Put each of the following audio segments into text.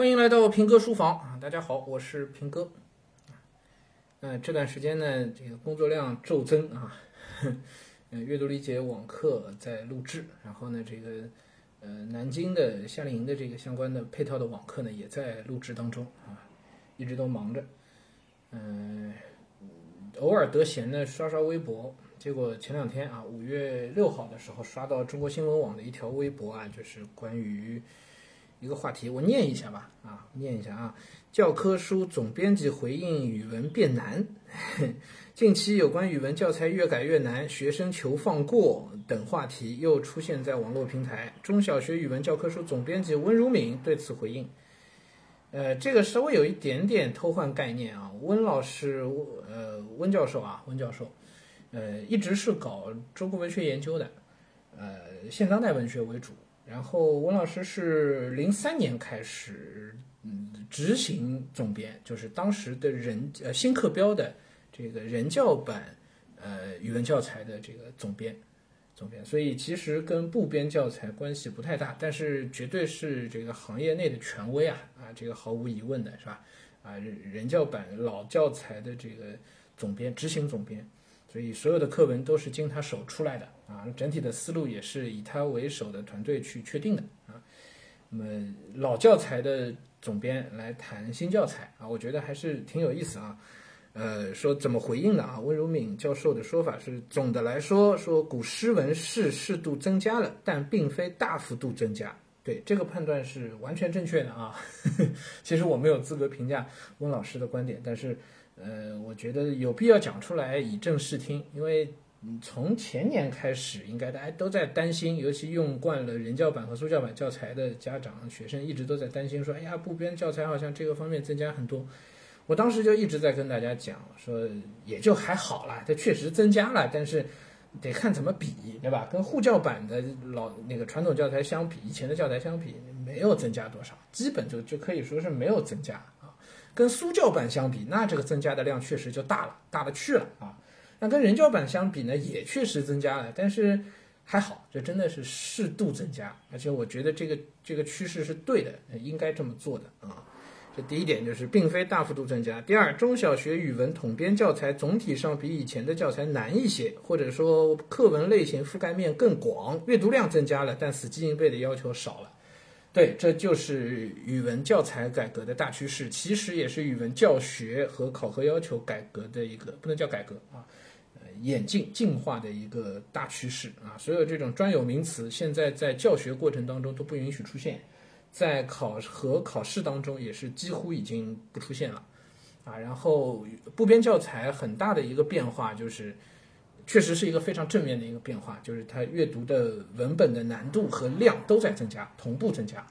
欢迎来到平哥书房啊！大家好，我是平哥。嗯，这段时间呢，这个工作量骤增啊，嗯，阅读理解网课在录制，然后呢，这个呃，南京的夏令营的这个相关的配套的网课呢，也在录制当中啊，一直都忙着。嗯，偶尔得闲呢，刷刷微博，结果前两天啊，五月六号的时候，刷到中国新闻网的一条微博啊，就是关于。一个话题，我念一下吧，啊，念一下啊。教科书总编辑回应语文变难，近期有关语文教材越改越难，学生求放过等话题又出现在网络平台。中小学语文教科书总编辑温如敏对此回应，呃，这个稍微有一点点偷换概念啊。温老师，呃，温教授啊，温教授，呃，一直是搞中国文学研究的，呃，现当代文学为主。然后温老师是零三年开始，嗯，执行总编，就是当时的人呃新课标的这个人教版呃语文教材的这个总编，总编，所以其实跟部编教材关系不太大，但是绝对是这个行业内的权威啊啊，这个毫无疑问的是吧？啊人人教版老教材的这个总编，执行总编。所以所有的课文都是经他手出来的啊，整体的思路也是以他为首的团队去确定的啊。那么老教材的总编来谈新教材啊，我觉得还是挺有意思啊。呃，说怎么回应的啊？温如敏教授的说法是，总的来说，说古诗文是适度增加了，但并非大幅度增加。对这个判断是完全正确的啊。其实我没有资格评价温老师的观点，但是。呃，我觉得有必要讲出来以正视听，因为从前年开始，应该大家都在担心，尤其用惯了人教版和苏教版教材的家长、学生一直都在担心，说，哎呀，部编教材好像这个方面增加很多。我当时就一直在跟大家讲，说也就还好啦，它确实增加了，但是得看怎么比，对吧？跟沪教版的老那个传统教材相比，以前的教材相比，没有增加多少，基本就就可以说是没有增加啊。跟苏教版相比，那这个增加的量确实就大了，大了去了啊。那跟人教版相比呢，也确实增加了，但是还好，这真的是适度增加，而且我觉得这个这个趋势是对的，应该这么做的啊。这第一点就是并非大幅度增加。第二，中小学语文统编教材总体上比以前的教材难一些，或者说课文类型覆盖面更广，阅读量增加了，但死记硬背的要求少了。对，这就是语文教材改革的大趋势，其实也是语文教学和考核要求改革的一个不能叫改革啊，呃，演进进化的一个大趋势啊。所有这种专有名词，现在在教学过程当中都不允许出现，在考核考试当中也是几乎已经不出现了啊。然后部编教材很大的一个变化就是。确实是一个非常正面的一个变化，就是它阅读的文本的难度和量都在增加，同步增加，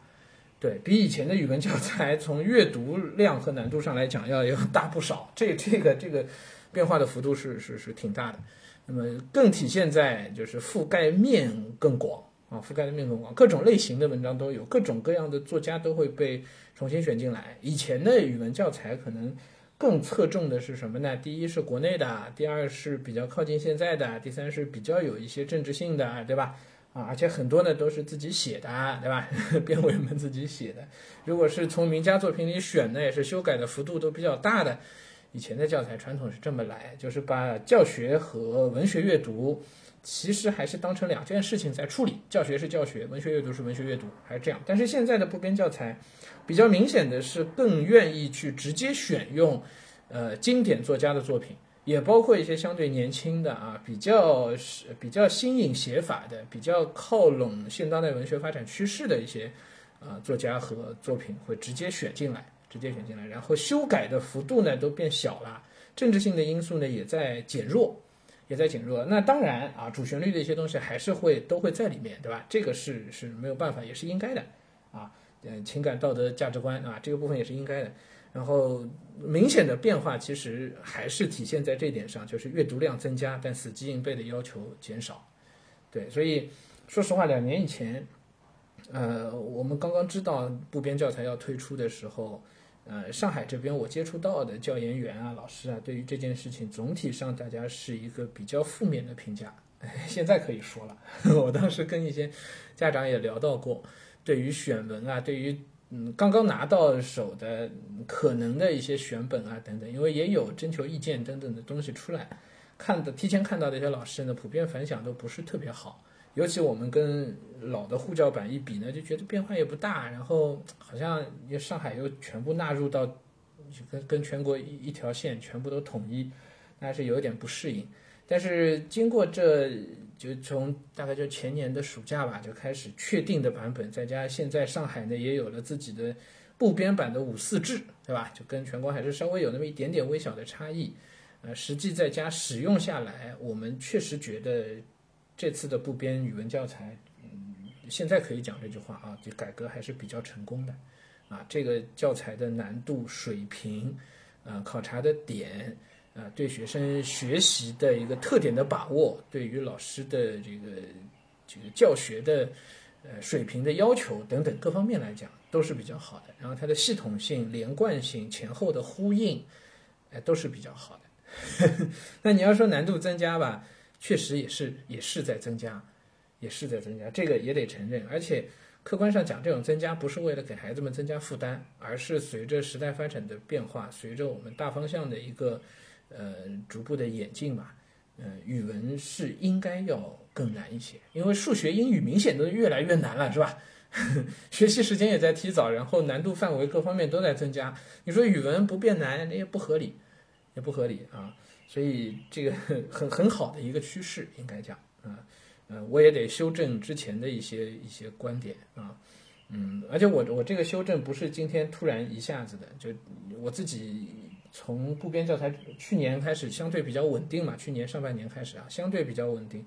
对比以前的语文教材从阅读量和难度上来讲要要大不少。这这个这个变化的幅度是是是挺大的。那么更体现在就是覆盖面更广啊，覆盖的面更广，各种类型的文章都有，各种各样的作家都会被重新选进来。以前的语文教材可能。更侧重的是什么呢？第一是国内的，第二是比较靠近现在的，第三是比较有一些政治性的，对吧？啊，而且很多呢都是自己写的，对吧？编委们自己写的。如果是从名家作品里选的，也是修改的幅度都比较大的。以前的教材传统是这么来，就是把教学和文学阅读。其实还是当成两件事情在处理，教学是教学，文学阅读是文学阅读，还是这样。但是现在的部编教材，比较明显的是更愿意去直接选用，呃，经典作家的作品，也包括一些相对年轻的啊，比较是比较新颖写法的，比较靠拢现当代文学发展趋势的一些，呃，作家和作品会直接选进来，直接选进来，然后修改的幅度呢都变小了，政治性的因素呢也在减弱。也在减弱，那当然啊，主旋律的一些东西还是会都会在里面，对吧？这个是是没有办法，也是应该的，啊，嗯，情感、道德、价值观啊，这个部分也是应该的。然后明显的变化其实还是体现在这点上，就是阅读量增加，但死记硬背的要求减少。对，所以说实话，两年以前，呃，我们刚刚知道部编教材要推出的时候。呃，上海这边我接触到的教研员啊、老师啊，对于这件事情总体上大家是一个比较负面的评价。现在可以说了，我当时跟一些家长也聊到过，对于选文啊，对于嗯，刚刚拿到手的可能的一些选本啊等等，因为也有征求意见等等的东西出来，看的提前看到的一些老师呢，普遍反响都不是特别好。尤其我们跟老的护教版一比呢，就觉得变化也不大，然后好像上海又全部纳入到，跟跟全国一一条线全部都统一，还是有一点不适应。但是经过这就从大概就前年的暑假吧，就开始确定的版本，再加现在上海呢也有了自己的部编版的五四制，对吧？就跟全国还是稍微有那么一点点微小的差异。呃，实际在家使用下来，我们确实觉得这次的部编语文教材，嗯，现在可以讲这句话啊，就改革还是比较成功的。啊，这个教材的难度水平，呃，考察的点。啊，对学生学习的一个特点的把握，对于老师的这个这个教学的呃水平的要求等等各方面来讲都是比较好的。然后它的系统性、连贯性、前后的呼应，哎，都是比较好的。那你要说难度增加吧，确实也是也是在增加，也是在增加，这个也得承认。而且客观上讲，这种增加不是为了给孩子们增加负担，而是随着时代发展的变化，随着我们大方向的一个。呃，逐步的演进吧。呃，语文是应该要更难一些，因为数学、英语明显都越来越难了，是吧？学习时间也在提早，然后难度范围各方面都在增加。你说语文不变难，那也不合理，也不合理啊。所以这个 很很好的一个趋势，应该讲啊。呃，我也得修正之前的一些一些观点啊。嗯，而且我我这个修正不是今天突然一下子的，就我自己。从部编教材去年开始相对比较稳定嘛，去年上半年开始啊，相对比较稳定。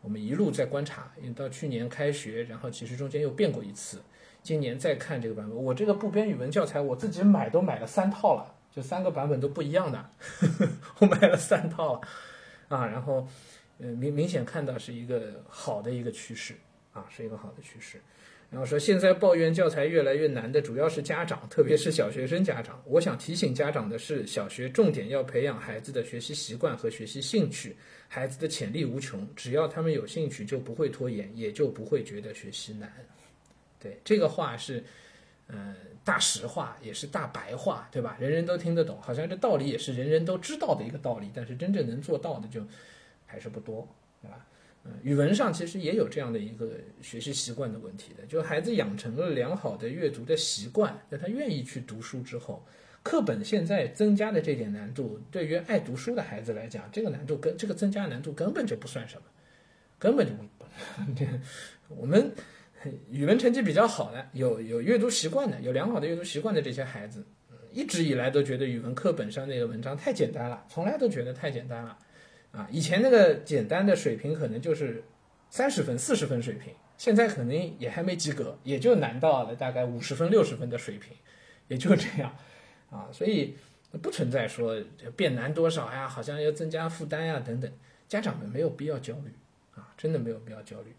我们一路在观察，到去年开学，然后其实中间又变过一次。今年再看这个版本，我这个部编语文教材我自己买都买了三套了，就三个版本都不一样的，我买了三套了啊。然后，呃，明明显看到是一个好的一个趋势啊，是一个好的趋势。然后说，现在抱怨教材越来越难的主要是家长，特别是小学生家长。我想提醒家长的是，小学重点要培养孩子的学习习惯和学习兴趣。孩子的潜力无穷，只要他们有兴趣，就不会拖延，也就不会觉得学习难。对这个话是，嗯，大实话，也是大白话，对吧？人人都听得懂，好像这道理也是人人都知道的一个道理，但是真正能做到的就还是不多，对吧？嗯，语文上其实也有这样的一个学习习惯的问题的，就孩子养成了良好的阅读的习惯，在他愿意去读书之后，课本现在增加的这点难度，对于爱读书的孩子来讲，这个难度跟这个增加难度根本就不算什么，根本就不。我们 语文成绩比较好的，有有阅读习惯的，有良好的阅读习惯的这些孩子，一直以来都觉得语文课本上那个文章太简单了，从来都觉得太简单了。啊，以前那个简单的水平可能就是三十分、四十分水平，现在可能也还没及格，也就难到了大概五十分、六十分的水平，也就这样，啊，所以不存在说变难多少呀，好像要增加负担呀等等，家长们没有必要焦虑，啊，真的没有必要焦虑，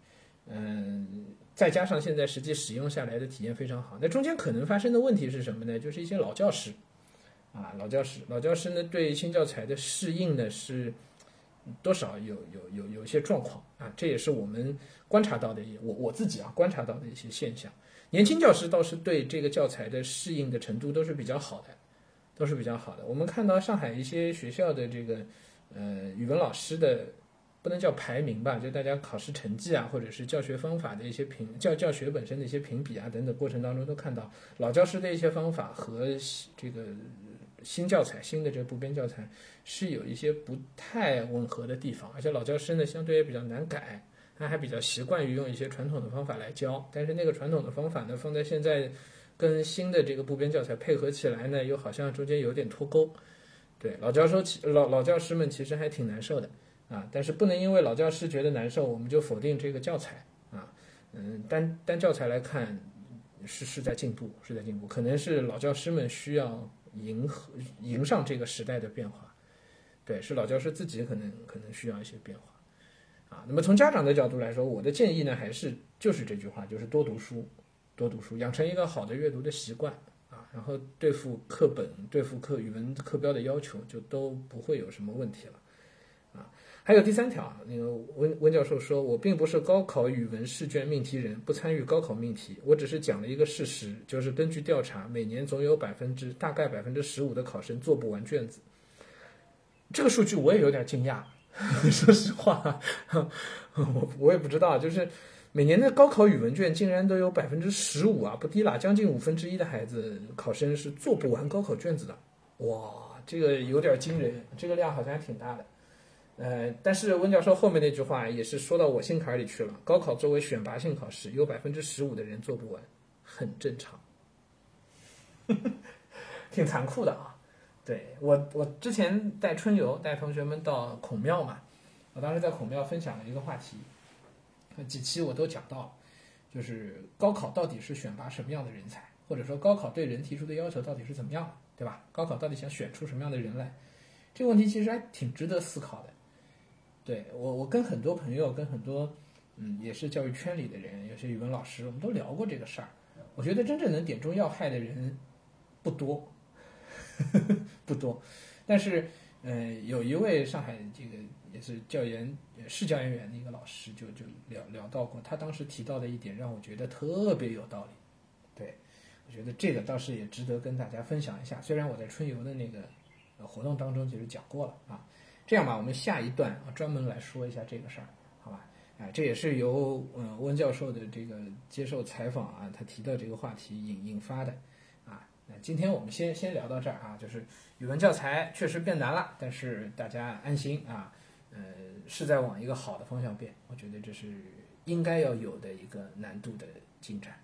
嗯，再加上现在实际使用下来的体验非常好，那中间可能发生的问题是什么呢？就是一些老教师，啊，老教师，老教师呢对新教材的适应呢是。多少有有有有一些状况啊，这也是我们观察到的，我我自己啊观察到的一些现象。年轻教师倒是对这个教材的适应的程度都是比较好的，都是比较好的。我们看到上海一些学校的这个呃语文老师的不能叫排名吧，就大家考试成绩啊，或者是教学方法的一些评教教学本身的一些评比啊等等过程当中，都看到老教师的一些方法和这个。新教材，新的这个部编教材是有一些不太吻合的地方，而且老教师呢相对也比较难改，他还比较习惯于用一些传统的方法来教，但是那个传统的方法呢放在现在跟新的这个部编教材配合起来呢，又好像中间有点脱钩。对老教授，老老教师们其实还挺难受的啊，但是不能因为老教师觉得难受，我们就否定这个教材啊。嗯，单单教材来看是是在进步，是在进步，可能是老教师们需要。迎合迎上这个时代的变化，对，是老教师自己可能可能需要一些变化，啊，那么从家长的角度来说，我的建议呢，还是就是这句话，就是多读书，多读书，养成一个好的阅读的习惯，啊，然后对付课本、对付课语文课标的要求，就都不会有什么问题了，啊，还有第三条，那个温温教授说，我并不是高考语文试卷命题人，不参与高考命题，我只是讲了一个事实，就是根据调查，每年总有百分之大概百分之十五的考生做不完卷子。这个数据我也有点惊讶，说实话，我我也不知道，就是每年的高考语文卷竟然都有百分之十五啊，不低了，将近五分之一的孩子考生是做不完高考卷子的，哇，这个有点惊人，这个量好像还挺大的。呃，但是温教授后面那句话也是说到我心坎里去了。高考作为选拔性考试，有百分之十五的人做不完，很正常，挺残酷的啊。对我，我之前带春游，带同学们到孔庙嘛，我当时在孔庙分享了一个话题，几期我都讲到，就是高考到底是选拔什么样的人才，或者说高考对人提出的要求到底是怎么样，对吧？高考到底想选出什么样的人来？这个问题其实还挺值得思考的。对我，我跟很多朋友，跟很多，嗯，也是教育圈里的人，有些语文老师，我们都聊过这个事儿。我觉得真正能点中要害的人不多，不多。但是，呃，有一位上海这个也是教研市教研员的一个老师，就就聊聊到过，他当时提到的一点让我觉得特别有道理。对，我觉得这个倒是也值得跟大家分享一下。虽然我在春游的那个活动当中其实讲过了啊。这样吧，我们下一段啊专门来说一下这个事儿，好吧？啊，这也是由嗯温教授的这个接受采访啊，他提到这个话题引引发的啊。那今天我们先先聊到这儿啊，就是语文教材确实变难了，但是大家安心啊，呃，是在往一个好的方向变，我觉得这是应该要有的一个难度的进展。